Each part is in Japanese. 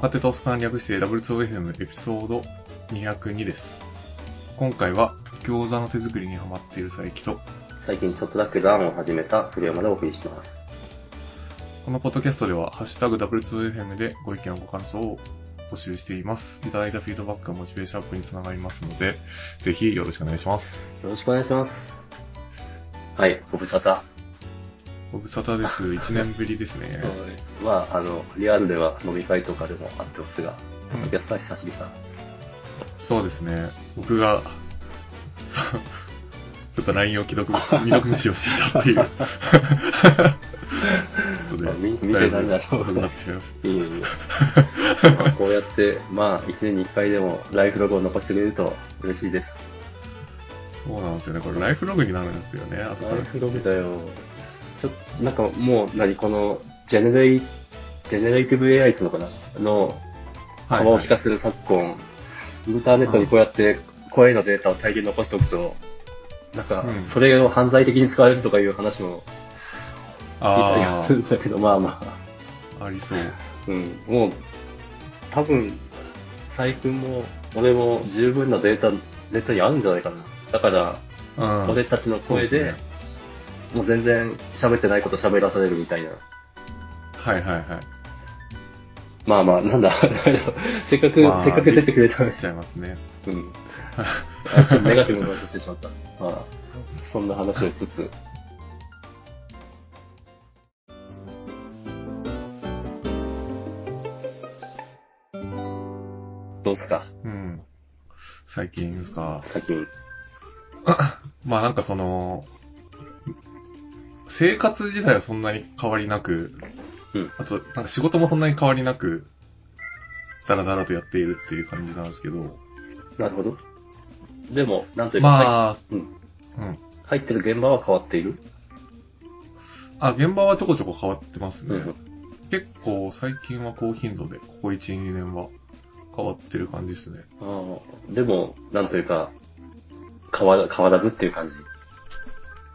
若手とおっさん略して W2FM エピソード202です。今回は餃子の手作りにハマっている佐伯と、最近ちょっとだけランを始めた古山でお送りしてます。このポッドキャストでは、ハッシュタグ W2FM でご意見ご感想を募集しています。いただいたフィードバックがモチベーションアップにつながりますので、ぜひよろしくお願いします。よろしくお願いします。はい、ご無沙汰。ご無沙汰です。1年ぶりですね。まあ、あの、リアルでは飲み会とかでもあってますが、ポッドキャストは久しぶりさ。そうですね。僕が、そうちょっと LINE を既読、未読無視をしていたっていう。見見てないなだいぶ遅くなっていいえいえ。まあこうやって、まあ、1年に1回でもライフログを残してくれると嬉しいです。た。そうなんですよね。これライフログになるんですよね。ライフログだよ。ちょっと、なんかもう、何、この、ジェネレイ、ジェネレイティブ AI っていうのかな？の、はい幅を利かせる昨今、インターネットにこうやって声のデータを大量に残しておくと、なんかうん、それを犯罪的に使われるとかいう話も聞いたりはあするんだけど、まあまあ、あ、ありそう。うん、もう、多分、最近も、俺も十分なデータ、ネットにあるんじゃないかな。だから、うん。俺たちの声で、もう全然喋ってないこと喋らされるみたいな。はいはいはい。まあまあ、なんだ、せっかく、まあせっかく出てくれたのにしちゃいますね。うん。あちょっとネガティブな話をしてしまった。まあ、そんな話をしつつ。どうすか？うん。最近ですか？最近。まあなんかその、生活自体はそんなに変わりなく、うんあと、なんか仕事もそんなに変わりなく、だらだらとやっているっていう感じなんですけど、なるほど。でも、なんというか、まあ、うんうん。入ってる現場は変わっている、あ、現場はちょこちょこ変わってますね。うん結構最近は高頻度で、ここ1、2年は変わってる感じですね。ああでも、なんというか、変わら変わらずっていう感じ。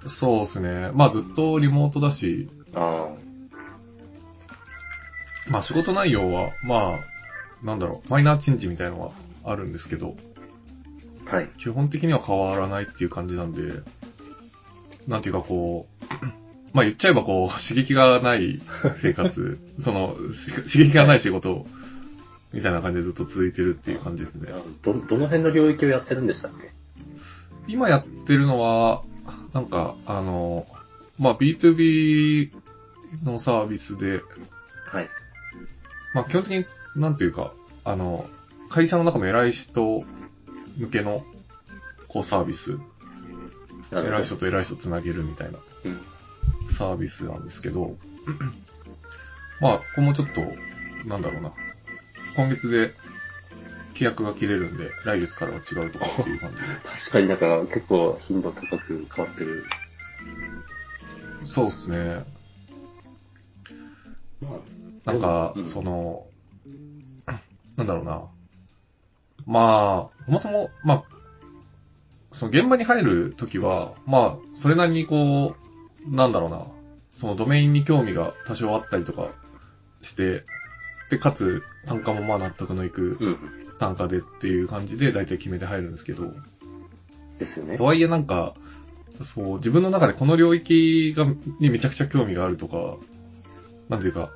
そうですね。まあずっとリモートだし、あまあ仕事内容は、まあ、なんだろう、マイナーチェンジみたいのはあるんですけど、あ、はい。基本的には変わらないっていう感じなんで、なんていうかこう、まあ言っちゃえばこう、刺激がない生活、その、し刺激がない仕事、みたいな感じでずっと続いてるっていう感じですね。ど、どの辺の領域をやってるんでしたっけ？今やってるのは、なんか、あの、まあ B2B のサービスで、はい。まあ基本的に、なんていうか、あの、会社の中の偉い人向けの、こうサービス、偉い人と偉い人つなげるみたいなうん。サービスなんですけど、まあ、ここもちょっと、なんだろうな。今月で契約が切れるんで、来月からは違うとかっていう感じ確かになんか結構頻度高く変わってる。で。そうですね。まなんかう、んその、なんだろうな。まあ、そもそも、まあ、その現場に入るときは、まあ、それなりにこう、なんだろうな。そのドメインに興味が多少あったりとかして、で、かつ、単価もまあ納得のいくうん。単価でっていう感じで大体決めて入るんですけど、ですよねと。はいえなんか、そう、自分の中でこの領域が、にめちゃくちゃ興味があるとか、なんていうか、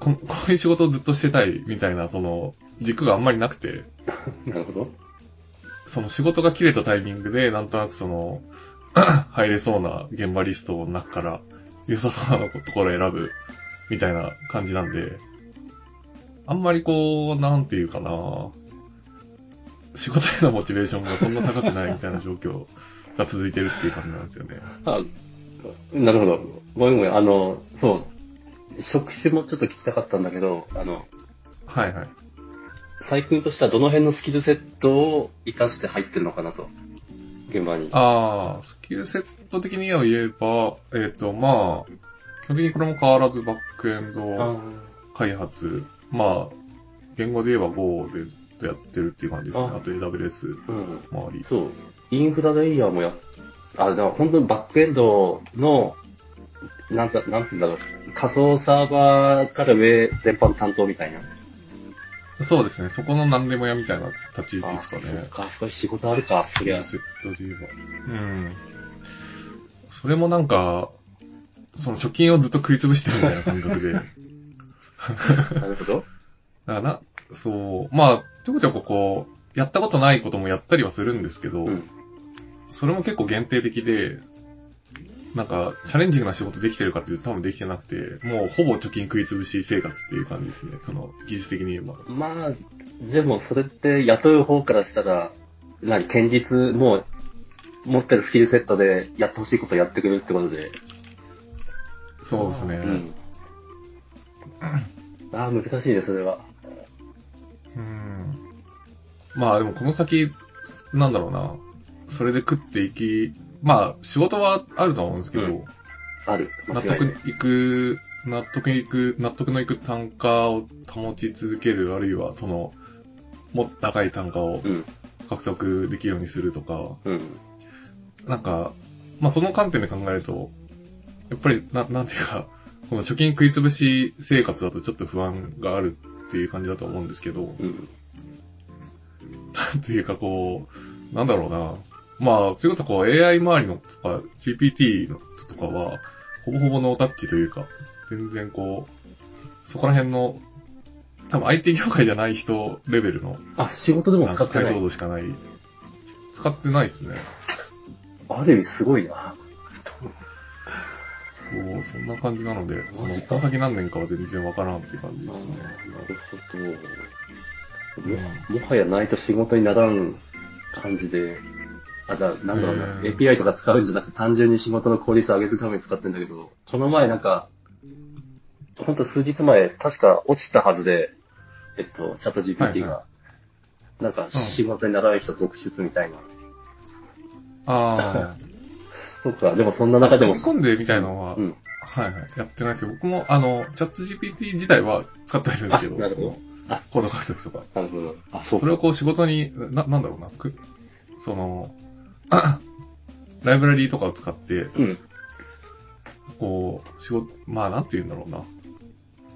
こ こういう仕事をずっとしてたいみたいな、その、軸があんまりなくて、なるほど。その仕事が切れたタイミングで、なんとなくその、入れそうな現場リストの中から、良さそうなところを選ぶ、みたいな感じなんで、あんまりこう、なんていうかな、仕事へのモチベーションがそんな高くないみたいな状況が続いてるっていう感じなんですよね。あ、なるほど。ごめんごめん。あの、そう。職種もちょっと聞きたかったんだけど、あの、はいはい。細君としてはどの辺のスキルセットを活かして入ってるのかなと。現場に。ああ、スキルセット的には言えば、えっ、と、まあ、基本的にこれも変わらずバックエンド開発、まあ、言語で言えば Go でずっとやってるっていう感じですね。ああと AWS うん。周り。そう。インフラレイヤーもやっ、あ、だから本当にバックエンドの、なんか、なんつうんだろう。仮想サーバーから上全般担当みたいな。そうですね。そこの何でも屋みたいな立ち位置ですかね。あそっか、そういう仕事あるか、そりゃ。セットで言えば。うん。それもなんか、その貯金をずっと食い潰してるみたいな感覚で。だかなるほど。らな、そう、まあ、ちょこちょここう、やったことないこともやったりはするんですけど、うん。それも結構限定的で、なんか、チャレンジングな仕事できてるかっていうと多分できてなくて、もうほぼ貯金食い潰し生活っていう感じですね。その、技術的に言えば。まあ、でもそれって雇う方からしたら、何、堅実、もう、持ってるスキルセットでやってほしいことやってくれるってことで。そうですね。うん。ああ、難しいね、それは。うんまあでもこの先、なんだろうな。それで食っていき、まあ仕事はあると思うんですけど、うんある。間納得違いく、納得いく、納得のいく単価を保ち続ける、あるいはその、もっと高い単価をうん。獲得できるようにするとか、うん。なんか、まあその観点で考えると、やっぱり、ななんていうか、この貯金食い潰し生活だとちょっと不安があるっていう感じだと思うんですけど、うん。なんていうかこう、なんだろうな。まあ、それこそこう AI 周りのとか GPT のとかは、ほぼほぼノータッチというか、全然こう、そこら辺の、多分 IT 業界じゃない人レベルのあ、仕事でも使ってない。度しかない。使ってないですね。ある意味すごいな。そう、そんな感じなので、その、この先何年かは全然わからんっていう感じですね。なるほど。ももはやないと仕事にならん感じで、あ、だ、なんだろうな、うん API とか使うんじゃなくて単純に仕事の効率を上げるために使ってんだけど、この前なんか、ほんと数日前、確か落ちたはずで、えっと、チャット GPT が、はいはなんか仕事にならない人続出みたいな。ああ、そうか、でもそんな中でも、込んでみたいのは、うん。はいはい、やってないですけど、僕もあの、チャット GPT 自体は使ってはいるんですけど、あなるほどあコード書くときとか。なるほど。あ、そうか。それをこう仕事に、な、なんだろうな、く、その、ライブラリーとかを使って、うん。こう、仕事、まあなんて言うんだろうな。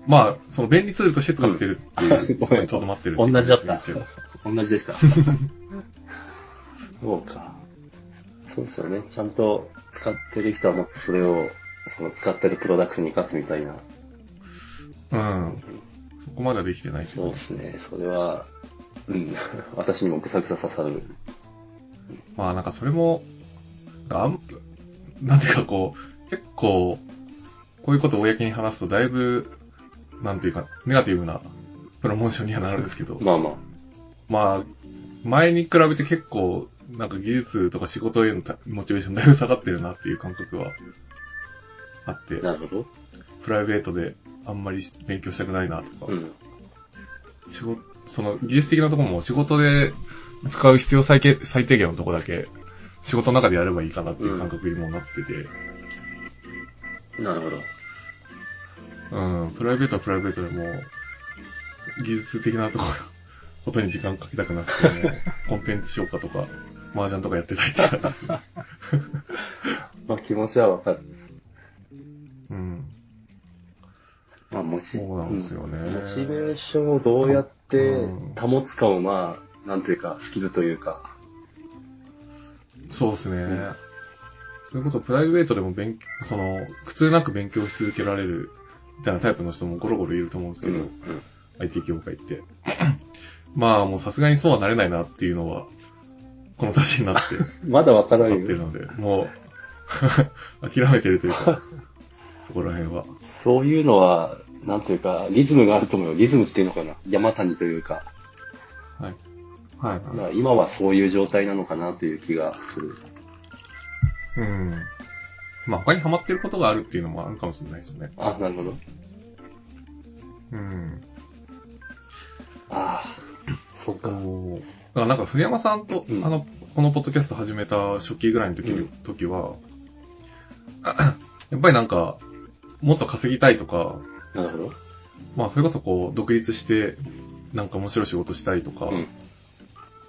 まあ、その便利ツールとして使ってるっていう、うとどまってる同じだった。同じでした。そうか。そうですよね。ちゃんと使ってる人はもっとそれを、その使ってるプロダクトに活かすみたいな。うん。そこまではできてないけどそうで。すね。それは、うん。私にもぐさぐさ刺さる。まあなんかそれも、あん、なんていうかこう、結構、こういうことを公に話すとだいぶ、なんていうか、ネガティブなプロモーションにはなるんですけど、まあまあ。まあ、前に比べて結構、なんか技術とか仕事へのたモチベーションだいぶ下がってるなっていう感覚はあって、なるほど。プライベートであんまり勉強したくないなとか、うん。仕事、その技術的なところも仕事で使う必要最低最低限のとこだけ仕事の中でやればいいかなっていう感覚にもなってて、なるほど。うん、プライベートはプライベートでも、技術的なところ、ことに時間かけたくなくて、コンテンツ消化とか、麻雀とかやってたいって感じですね。まあ気持ちはわかる。うん。まあモチ、そうなんですよねうんモチベーションをどうやってうん保つかもまあ、なんていうか、スキルというか。そうですね。んそれこそプライベートでも勉強、その、苦痛なく勉強し続けられる、みたいなタイプの人もゴロゴロいると思うんですけど、うん。IT 業界って。まあもうさすがにそうはなれないなっていうのは、この年になって まだわからんよ。ってるので、もう、諦めてるというか、そこら辺は。そういうのは、なんていうか、リズムがあると思うよ。リズムっていうのかな。山谷というか。はい。はい、だから今はそういう状態なのかなという気がする。うん。まあ他にハマってることがあるっていうのもあるかもしれないですね。あ、なるほど。うん。ああ、そうか。だからなんか船山さんと、うんあの、このポッドキャスト始めた初期ぐらいの時,、うん時は、やっぱりなんか、もっと稼ぎたいとか、なるほど。まあそれこそこう、独立して、なんか面白い仕事したいとか、うん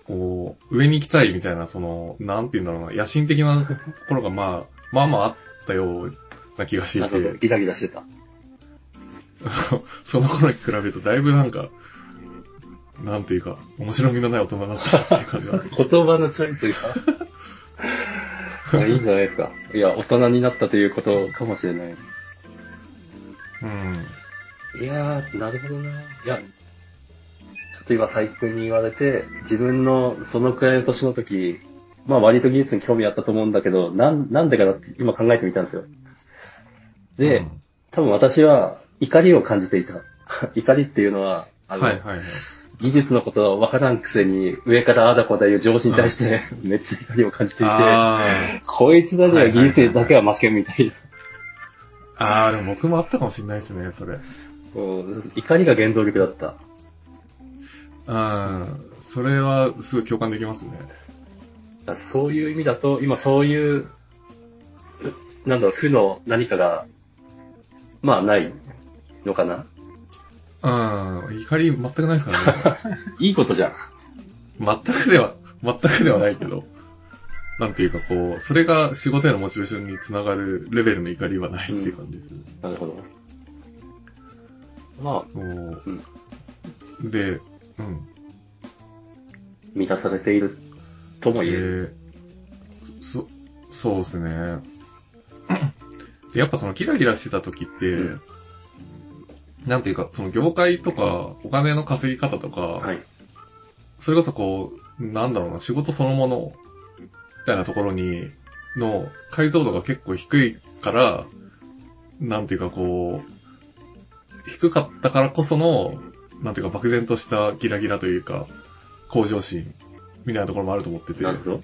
こう、上に行きたいみたいな、その、なんて言うんだろうな、野心的な ところがまあ、まあまああったような気がしていなるほど。て、ギラギラしてた。その頃に比べるとだいぶなんか、なんていうか、面白みのない大人になってきたっていう感じなんですよ。言葉のチョイスが。いいんじゃないですか。いや、大人になったということかもしれない。うん。いやー、なるほどな。いや、ちょっと今、佐伯君に言われて、自分のそのくらいの年の時、まあ割と技術に興味あったと思うんだけど、なん、なんでかなって今考えてみたんですよ。で、うん多分私は怒りを感じていた。怒りっていうのは、あの、はいはいはい。技術のことをわからんくせに、上からあだこだいう上司に対して、めっちゃ怒りを感じていて、あこいつらには技術だけは負けんみたいな。あ。ああ、でも僕もあったかもしれないですね、それ。うん怒りが原動力だった。うん。それはすごい共感できますね。そういう意味だと、今そういう、うなんだろう、負の何かが、まあないのかな？うん。怒り全くないですからね。いいことじゃん。全くでは、全くではないけど、なんていうかこう、それが仕事へのモチベーションにつながるレベルの怒りはないっていう感じです。なるほど。まあ、そううん、で、うん。満たされているとも言える。えーそ、そうですね。でやっぱそのキラキラしてた時って、うんなんていうか、その業界とか、お金の稼ぎ方とか、はい。それこそこう、なんだろうな、仕事そのもの、みたいなところに、の解像度が結構低いから、なんていうかこう、低かったからこその、なんていうか漠然としたギラギラというか、向上心、みたいなところもあると思ってて、なるほど。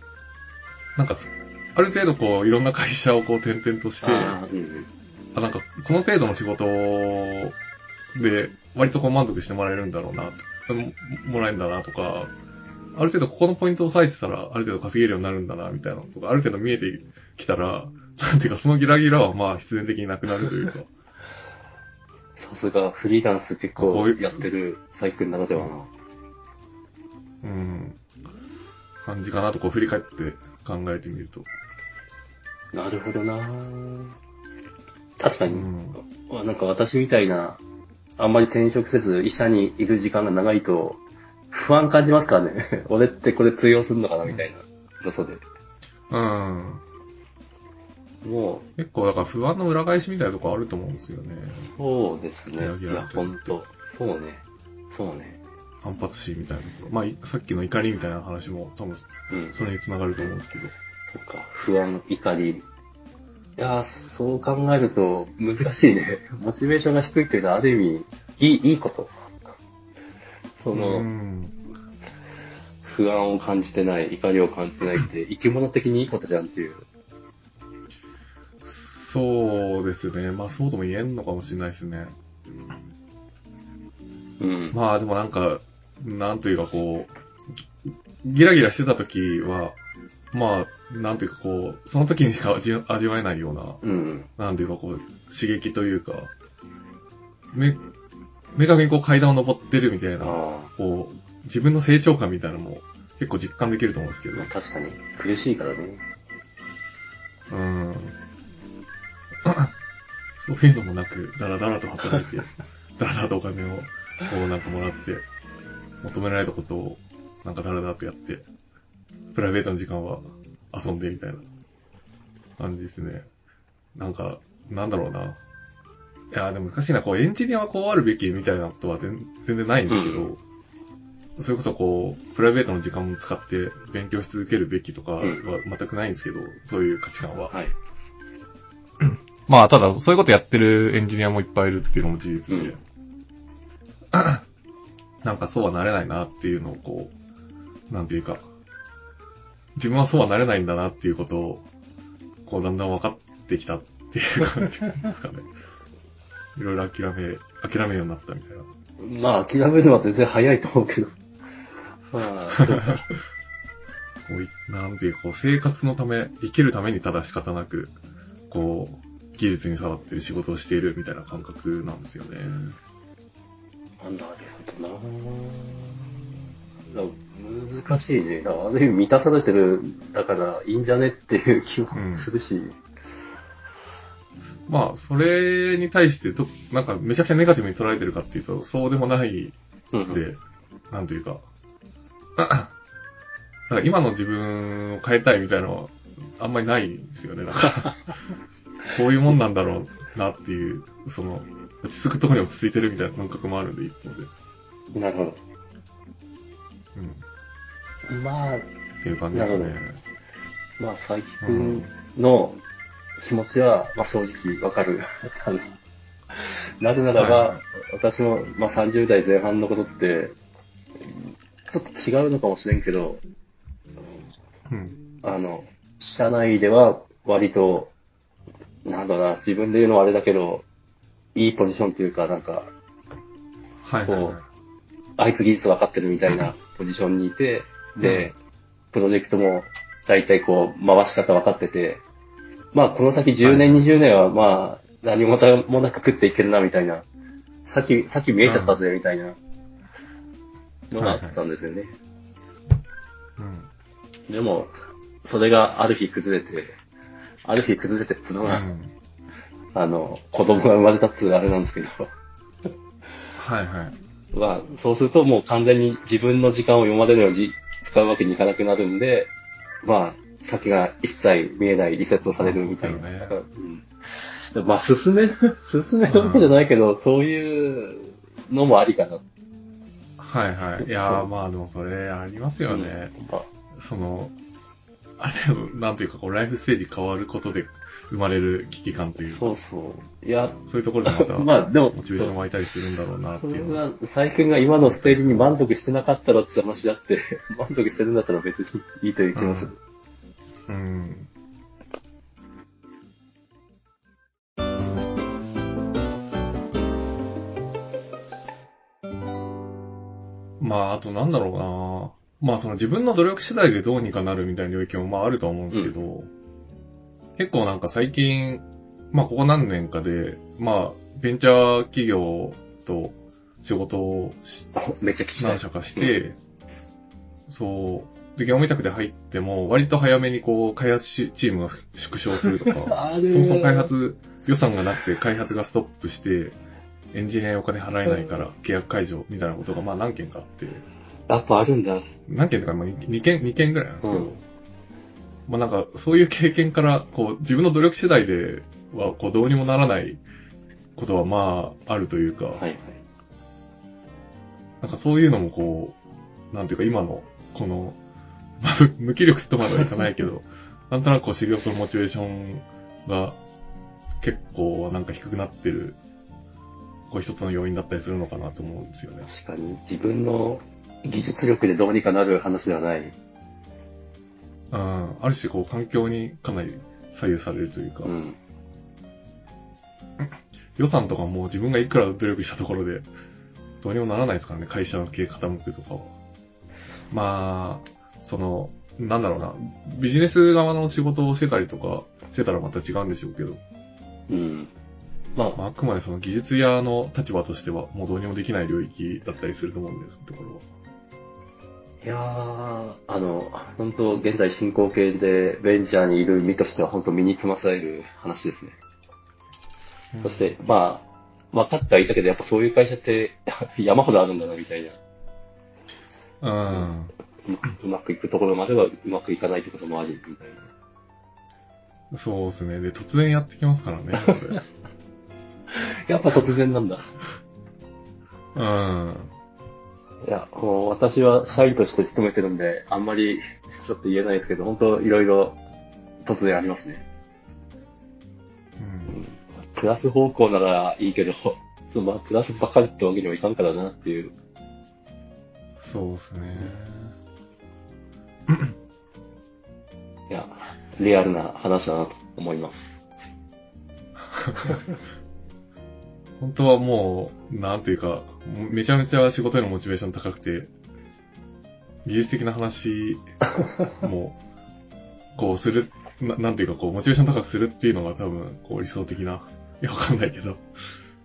なんかそ、ある程度こう、いろんな会社をこう転々として、ああ、うんうん。あ、なんか、この程度の仕事で、割とこう満足してもらえるんだろうな、とももらえるんだなとか、ある程度ここのポイントを押さえてたら、ある程度稼げるようになるんだな、みたいなのとか、ある程度見えてきたら、なんていうか、そのギラギラはまあ必然的になくなるというか、さすがフリーランス結構やってるサイクルならではな。うん、感じかなとこう振り返って考えてみると。なるほどな確かに、うん。あなんか私みたいな、あんまり転職せず医者にいる時間が長いと、不安感じますからね。俺ってこれ通用するのかなみたいな。よそで。うん。も結構だから不安の裏返しみたいなとこあると思うんですよね。う、そうですね。ギラギラいや、ほんと。そうね。そうね。反発心みたいなところ。まあ、いさっきの怒りみたいな話も多分うん。それにつながると思うんですけど。そっか。不安、怒り。いやー、そう考えると難しいね。モチベーションが低いっていうのはある意味、いい、いいこと。その、うん。不安を感じてない、怒りを感じてないって、生き物的にいいことじゃんっていう。そうですね。まあそうとも言えんのかもしれないですね。うん。まあでもなんか、なんというかこう、ギギラギラしてた時は、まあ、なんていうかこう、その時にしか味味わえないような、うん。なんていうかこう、刺激というか、め、明確にこう階段を登ってるみたいな、あこう、自分の成長感みたいなのも結構実感できると思うんですけあ、どまあ、確かに。苦しいからね。うん。そういうのもなく、だらだらと働いて、だらだらとお金を、こうなんかもらって、求められたことを、なんかだらだらとやって、プライベートの時間は遊んでみたいな感じですね。なんか、なんだろうな。いや、でも難しいな。こう、エンジニアはこうあるべきみたいなことは全全然ないんですけど、それこそこう、プライベートの時間も使って勉強し続けるべきとかはうん全くないんですけど、そういう価値観は。はい。まあ、ただ、そういうことやってるエンジニアもいっぱいいるっていうのも事実で、うん なんかそうはなれないなっていうのをこう、なんていうか、自分はそうはなれないんだなっていうことを、こう、だんだん分かってきたっていう感じですかね。いろいろ諦め、諦めるようになったみたいな。まあ、諦めるのは全然早いと思うけど。まあ、そうか。こうい、なんていうか、こう、生活のため、生きるためにただ仕方なく、こう、技術に触ってる仕事をしているみたいな感覚なんですよね。なるほどなぁ難しいね。ある意味満たされてる、だからいいんじゃねっていう気もするし。まあ、それに対してど、なんかめちゃくちゃネガティブに捉えてるかっていうと、そうでもないうん。で、なんというか、なんか今の自分を変えたいみたいなのはあんまりないんですよね。なんか こういうもんなんだろうなっていう、その、落ち着くところに落ち着いてるみたいな感覚もあるんで、一方で。なるほうん。ど。まあ、っていう感じですなね。まあ、佐伯くんの気持ちは、まあ正直わかるかな。なぜならば、はい私も、まあ30代前半のことって、ちょっと違うのかもしれんけど、うん。あの、社内では割と、なんだろうな、自分で言うのはあれだけど、いいポジションっていうか、なんか、はいはい、はい。あいつ技術分かってるみたいなポジションにいて、で、プロジェクトも大体こう、回し方分かってて、まあこの先10年、20年はまあ何もたもなく食っていけるなみたいな、先、先見えちゃったぜみたいなのがあったんですよね。うん。でも、それがある日崩れて、ある日崩れてっつうのが、うん。あの、子供が生まれたっつうあれなんですけど、はいはい。まあ、そうするともう完全に自分の時間を今までのように使うわけにいかなくなるんで、まあ、先が一切見えないリセットされるみたいな。そうんでまあ、進める、進めるわけじゃないけど、そういうのもありかな。はいはい。いやーまあでもそれありますよね。うんまあその、ある程度、なんというかこう、ライフステージ変わることで生まれる危機感というか、そうそう。いや、そういうところでまた、まあでも、モチベーション湧いたりするんだろうなってそれいうのは。が、佐伯君が今のステージに満足してなかったらって話だって、満足してるんだったら別にいいという気もする。うん。まあ、あとなんだろうな。まあ、その自分の努力次第でどうにかなるみたいな領域もまああるとは思うんですけど、結構なんか最近、まあ、ここ何年かで、まあ、ベンチャー企業と仕事をしめっちゃ何。社かして、そう、で、業務委託で入っても、割と早めにこう、開発しチームが縮小するとか、そもそも開発予算がなくて開発がストップして、エンジニアにお金払えないから契約解除みたいなことがまあ何件かあって、やっぱあるんだ。何件とかまあ2件、2件ぐらいなんですけど、うんまあなんかそういう経験から、こう自分の努力次第ではこうどうにもならないことはまああるというか、はいはい。なんかそういうのもこう、なんていうか今の、この、まあ無無気力とまではいかないけど、なんとなくこう仕事のモチベーションが結構なんか低くなってる、こう一つの要因だったりするのかなと思うんですよね。確かに自分の技術力でどうにかなる話ではない。うん、ある種こう環境にかなり左右されるというか、うん。予算とかも自分がいくら努力したところで、どうにもならないですからね、会社の経営傾くとかは。まあ、その、なんだろうな、ビジネス側の仕事をしてたりとかしてたらまた違うんでしょうけど、うん。まあ、まあ、あくまでその技術屋の立場としてはもうどうにもできない領域だったりすると思うんです、ところは。いやー、あの、本当現在進行形でベンチャーにいる身としては本当身につまされる話ですね。そして、まあ、分かってはいたけど、やっぱそういう会社って 山ほどあるんだな、みたいな。うん。うまくいくところまではうまくいかないってこともあり、みたいな。そうですね。で、突然やってきますからね、やっぱ突然なんだ。うん。いや、もう私は社員として勤めてるんで、あんまりちょっと言えないですけど、本当いろいろ突然ありますね。うんプラス方向ならいいけど、まあ、プラスばかりってわけにはいかんからなっていう。そうですね。いや、リアルな話だなと思います。本当はもう、なんていうか、めちゃめちゃ仕事へのモチベーション高くて、技術的な話も、こうする、ななんていうかこう、モチベーション高くするっていうのが多分、こう理想的な、いやわかんないけど、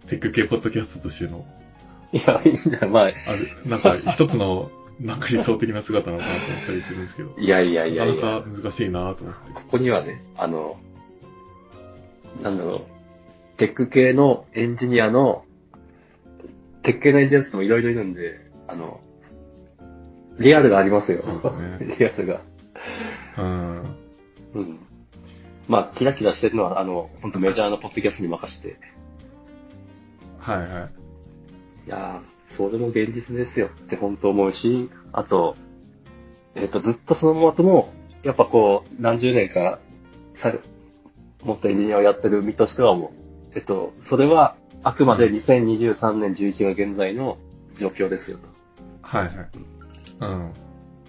テック系ポッドキャストとしての、いや、いいんだよ。まあ、ある、なんか一つの、なんか理想的な姿なのかなと思ったりするんですけど、いやいやいやいや、なかなか難しいなと思って。ここにはね、あの、なんだろう、テック系のエンジニアの、テック系のエンジニアってもいろいろいるんで、あの、リアルがありますよ。そうですね リアルが。うん。うん。まあ、キラキラしてるのは、あの、本当メジャーのポッドキャストに任せて。はいはい。いやー、それも現実ですよって本当思うし、あと、えっ、と、ずっとその後も、やっぱこう、何十年か、さ、もっとエンジニアをやってる身としてはもう、えっと、それは、あくまで2023年11が現在の状況ですよと。はいはい。うん。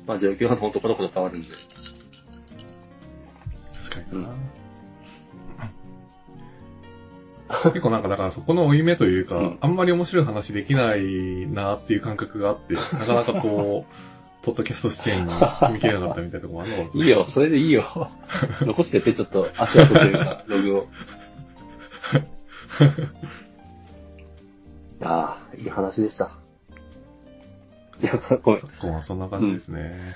まあ状況は本当このこと変わるんで。確かにな。結構なんか、だからそこの負い目というか、うんあんまり面白い話できないなっていう感覚があって、なかなかこう、ポッドキャスト出演に踏み切れなかったみたいなところもあるのかもしれない。いいよ、それでいいよ。残してってちょっと足跡というか、ログを。いやー、いい話でした。いや、ごめん。こうそんな感じですね。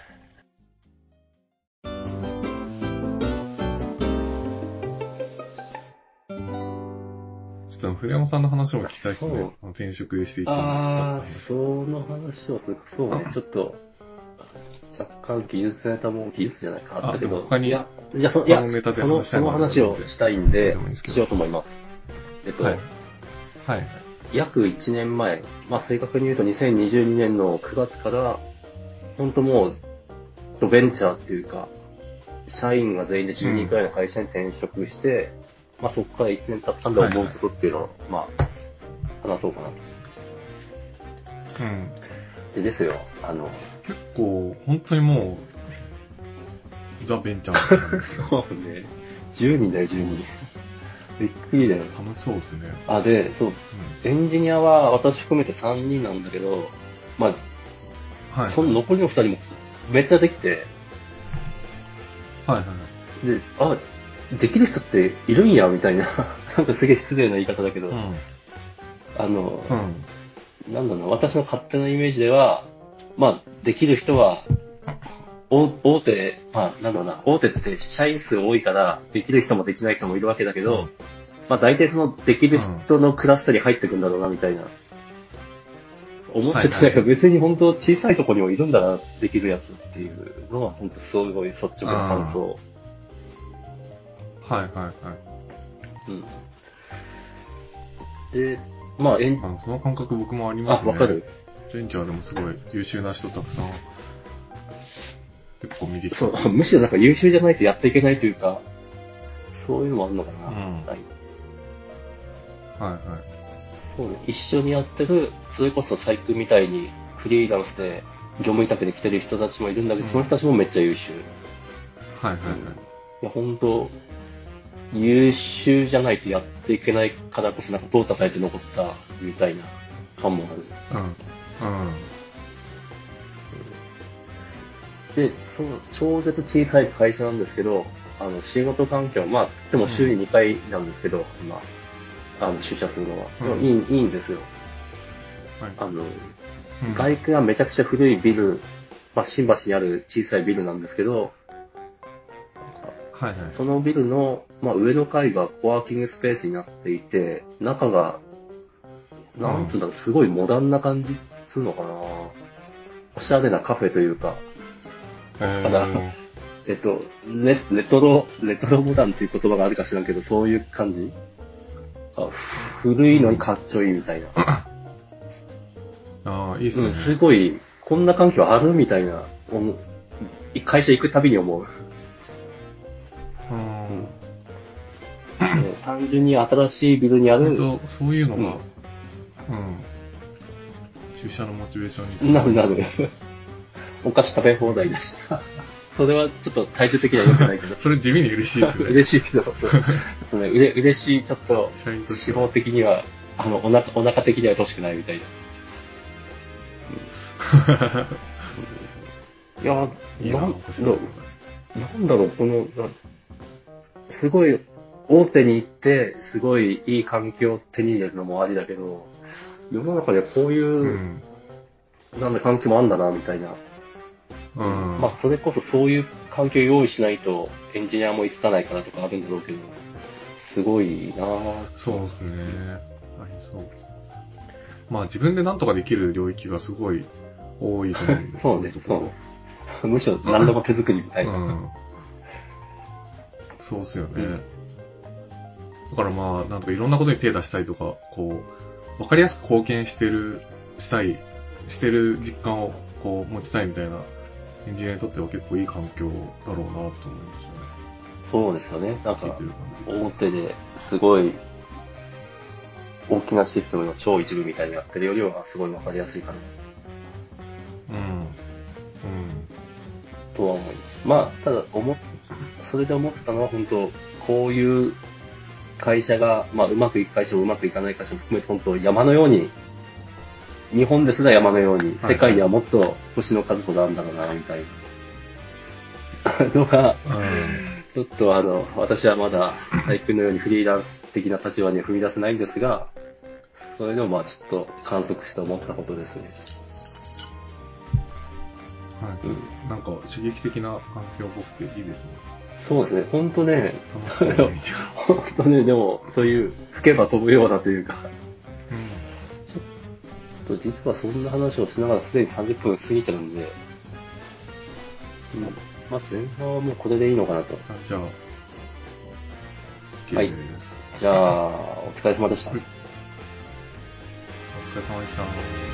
ちょっと古山さんの話も聞きたいですね転職して一年あー、経ったんでその話をする。そうね、ちょっと、若干技術ネタも技術じゃないかあったけど、あ他にいや、じゃあそ、いや、その、その話をしたいんでしようと思います。えっと、はい。はい。約1年前、まあ正確に言うと2022年の9月から、本当もう、ドベンチャーっていうか、社員が全員で10人くらいの会社に転職して、まあそこから1年経ったんで思うことっていうのを、まあ、話そうかなと。うん。でですよ、あの、結構、本当にもう、ザ・ベンチャー そうね。10人だよ、10人。びっくりだよ。楽しそうですね。あ、で、そう、うエンジニアは私含めて3人なんだけど、まあ、ん。はい。その残りの2人もめっちゃできて、はいはい。で、あ、できる人っているんや、みたいな。なんかすげえ失礼な言い方だけど、うん。あの、うん。なんだろうな、私の勝手なイメージでは、まあ、できる人は、お大手、まあ、なんだろうな、大手って社員数多いから、できる人もできない人もいるわけだけど、うんまあ、大体その、できる人のクラスターに入ってくんだろうな、みたいな。思ってたんだけど、別に本当小さいとこにもいるんだな、できるやつっていうのは、本当すごい率直な感想。はいはいはい。うん。で、まあ、エン、あのその感覚僕もありまあ、すね。わかるベンチャーでもすごい優秀な人たくさん、結構見てきた。そう、むしろなんか優秀じゃないとやっていけないというか、そういうのもあるのかな。うんはい。はいはい。そうね、一緒にやってる、それこそ細工みたいにフリーランスで業務委託で来てる人たちもいるんだけど、うんその人たちもめっちゃ優秀。はいはいはい。いや、本当優秀じゃないとやっていけないからこそ、なんか淘汰されて残ったみたいな感もある。うん。うん。で、その超絶小さい会社なんですけど、あの、仕事環境、まあ、つっても週に2回なんですけど、今、あの、出社するのは。うんいい、いいんですよ。はい。あの、うん外区がめちゃくちゃ古いビル、まあ、新橋にある小さいビルなんですけど、はいはい。そのビルの、まあ、上の階がコワーキングスペースになっていて、中が、なんつうんだろう、すごいモダンな感じっつうのかなおしゃれなカフェというか、からえっと、レレトロ、レトロモダンっていう言葉があるか知らんけど、そういう感じ？あ古いのにかっちょいいみたいな。ああ、いいですね。うん、すごい、こんな環境あるみたいな、会社行くたびに思う。単純に新しいビルにあるそういうのが、うんうん。出社のモチベーションになるなる。お菓子食べ放題だし。それはちょっと体重的には良くないけど。それ地味に嬉しいですよね。嬉しいけど、そうちょっとね、うれ嬉しい、ちょっと、脂肪的には、あの、お腹、お腹的には欲しくないみたいな。いや、な、なんなんだろう、この、なすごい、大手に行って、すごいいい環境を手に入れるのもありだけど、世の中でこういうう、ん。なんだ、環境もあんだな、みたいな。うん。まあ、それこそそういう環境を用意しないと、エンジニアも追いつかないからとかあるんだろうけど、すごいなぁそうですね。ありそう。まあ自分で何とかできる領域がすごい多いと思うんです そうね、そうね。むしろ何でも手作りみたいな。うん。そうっすよね。うんだからまあ、なんとかいろんなことに手出したりとか、こう、わかりやすく貢献してる、したい、してる実感をこう持ちたいみたいな、エンジニアにとっては結構いい環境だろうなと思うんですよね。そうですよね。なんか大手ですごい大きなシステムの超一部みたいにやってるよりはすごいわかりやすいかなじ。うん。うん。とは思います。まあ、ただ思っ、それで思ったのは本当、こういう会社が、まあ、うまくいく会社もうまくいかない会社も含めて本当山のように、日本ですら山のように、世界にはもっと星の数ほどあるんだろうな、みたいなのが、ちょっとあの、私はまだ、最近のようにフリーランス的な立場には踏み出せないんですが、それでもまあちょっと観測して思ったことですね。はい。うん。なんか刺激的な環境っぽくていいですね。そうですね、本当ね。本当ね、でも、そういう、吹けば飛ぶようなというか、と実はそんな話をしながらすでに30分過ぎてるんで、うん、まあ前半はもうこれでいいのかなと。あじゃあ、はい。じゃあ、お疲れ様でした。はいお疲れ様でした。